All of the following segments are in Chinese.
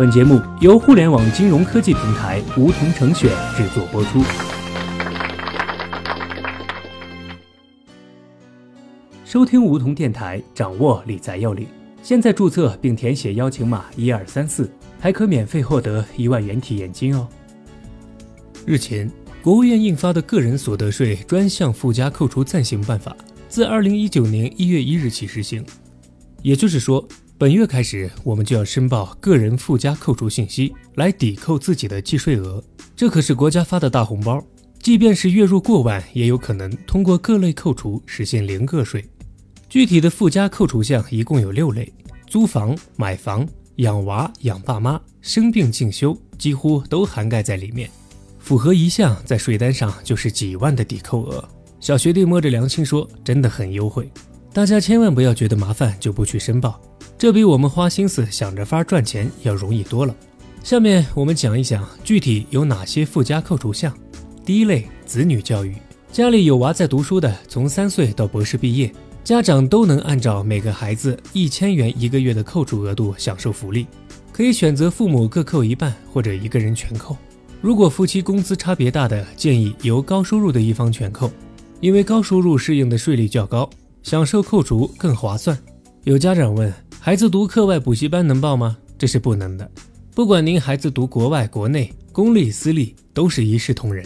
本节目由互联网金融科技平台梧桐城选制作播出。收听梧桐电台，掌握理财要领。现在注册并填写邀请码一二三四，还可免费获得一万元体验金哦。日前，国务院印发的《个人所得税专项附加扣除暂行办法》自二零一九年一月一日起实行。也就是说，本月开始，我们就要申报个人附加扣除信息来抵扣自己的计税额。这可是国家发的大红包，即便是月入过万，也有可能通过各类扣除实现零个税。具体的附加扣除项一共有六类：租房、买房、养娃、养爸妈、生病进修，几乎都涵盖在里面。符合一项，在税单上就是几万的抵扣额。小学弟摸着良心说，真的很优惠。大家千万不要觉得麻烦就不去申报，这比我们花心思想着法赚钱要容易多了。下面我们讲一讲具体有哪些附加扣除项。第一类，子女教育，家里有娃在读书的，从三岁到博士毕业，家长都能按照每个孩子一千元一个月的扣除额度享受福利，可以选择父母各扣一半或者一个人全扣。如果夫妻工资差别大的，建议由高收入的一方全扣，因为高收入适应的税率较高。享受扣除更划算。有家长问：孩子读课外补习班能报吗？这是不能的。不管您孩子读国外、国内、公立、私立，都是一视同仁。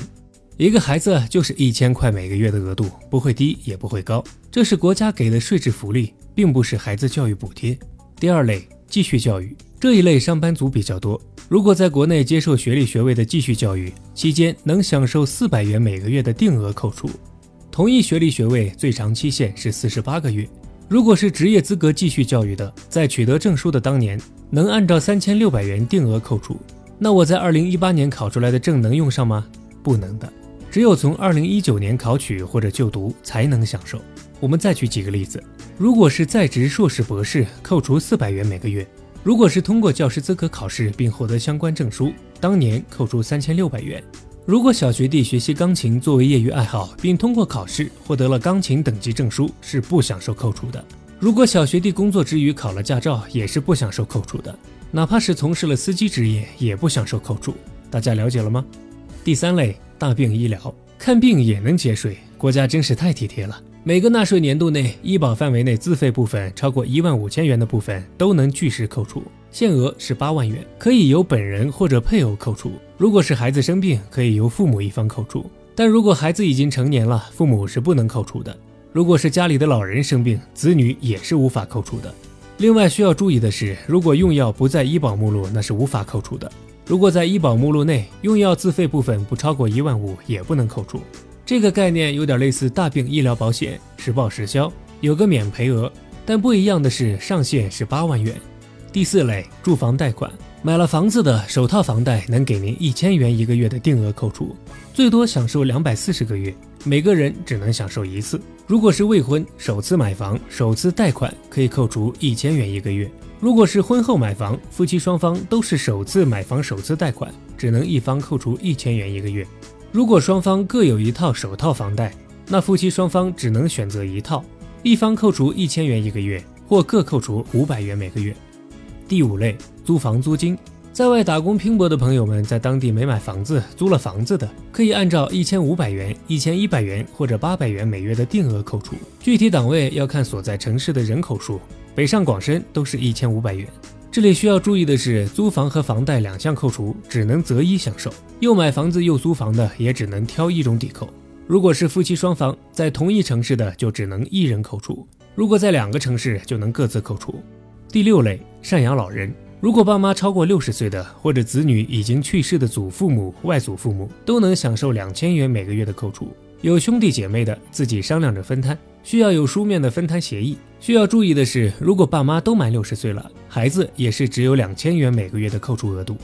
一个孩子就是一千块每个月的额度，不会低也不会高。这是国家给的税制福利，并不是孩子教育补贴。第二类，继续教育这一类上班族比较多。如果在国内接受学历学位的继续教育期间，能享受四百元每个月的定额扣除。同一学历学位最长期限是四十八个月。如果是职业资格继续教育的，在取得证书的当年，能按照三千六百元定额扣除。那我在二零一八年考出来的证能用上吗？不能的，只有从二零一九年考取或者就读才能享受。我们再举几个例子：如果是在职硕士、博士，扣除四百元每个月；如果是通过教师资格考试并获得相关证书，当年扣除三千六百元。如果小学弟学习钢琴作为业余爱好，并通过考试获得了钢琴等级证书，是不享受扣除的。如果小学弟工作之余考了驾照，也是不享受扣除的。哪怕是从事了司机职业，也不享受扣除。大家了解了吗？第三类，大病医疗，看病也能节税，国家真是太体贴了。每个纳税年度内，医保范围内自费部分超过一万五千元的部分都能据实扣除，限额是八万元，可以由本人或者配偶扣除。如果是孩子生病，可以由父母一方扣除，但如果孩子已经成年了，父母是不能扣除的。如果是家里的老人生病，子女也是无法扣除的。另外需要注意的是，如果用药不在医保目录，那是无法扣除的。如果在医保目录内，用药自费部分不超过一万五，也不能扣除。这个概念有点类似大病医疗保险，实报实销，有个免赔额，但不一样的是上限是八万元。第四类住房贷款，买了房子的首套房贷能给您一千元一个月的定额扣除，最多享受两百四十个月，每个人只能享受一次。如果是未婚首次买房，首次贷款可以扣除一千元一个月。如果是婚后买房，夫妻双方都是首次买房首次贷款，只能一方扣除一千元一个月。如果双方各有一套首套房贷，那夫妻双方只能选择一套，一方扣除一千元一个月，或各扣除五百元每个月。第五类租房租金，在外打工拼搏的朋友们，在当地没买房子，租了房子的，可以按照一千五百元、一千一百元或者八百元每月的定额扣除，具体档位要看所在城市的人口数，北上广深都是一千五百元。这里需要注意的是，租房和房贷两项扣除只能择一享受，又买房子又租房的也只能挑一种抵扣。如果是夫妻双方在同一城市的，就只能一人扣除；如果在两个城市，就能各自扣除。第六类赡养老人，如果爸妈超过六十岁的，或者子女已经去世的祖父母、外祖父母，都能享受两千元每个月的扣除。有兄弟姐妹的，自己商量着分摊。需要有书面的分摊协议。需要注意的是，如果爸妈都满六十岁了，孩子也是只有两千元每个月的扣除额度。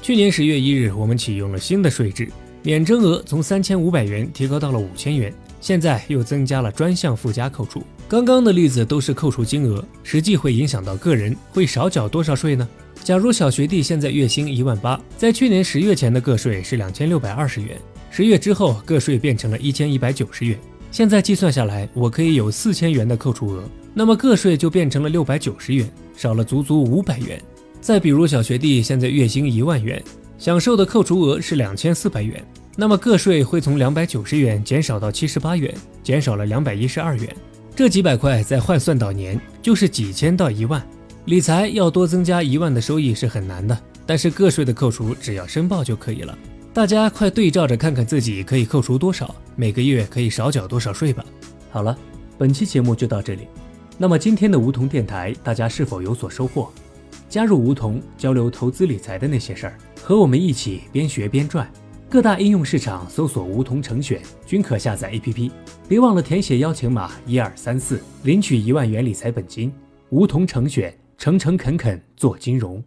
去年十月一日，我们启用了新的税制，免征额从三千五百元提高到了五千元，现在又增加了专项附加扣除。刚刚的例子都是扣除金额，实际会影响到个人，会少缴多少税呢？假如小学弟现在月薪一万八，在去年十月前的个税是两千六百二十元，十月之后个税变成了一千一百九十元。现在计算下来，我可以有四千元的扣除额，那么个税就变成了六百九十元，少了足足五百元。再比如小学弟现在月薪一万元，享受的扣除额是两千四百元，那么个税会从两百九十元减少到七十八元，减少了两百一十二元。这几百块再换算到年，就是几千到一万。理财要多增加一万的收益是很难的，但是个税的扣除只要申报就可以了。大家快对照着看看自己可以扣除多少，每个月可以少缴多少税吧。好了，本期节目就到这里。那么今天的梧桐电台，大家是否有所收获？加入梧桐，交流投资理财的那些事儿，和我们一起边学边赚。各大应用市场搜索“梧桐成选”，均可下载 APP。别忘了填写邀请码一二三四，领取一万元理财本金。梧桐成选，诚诚恳恳做金融。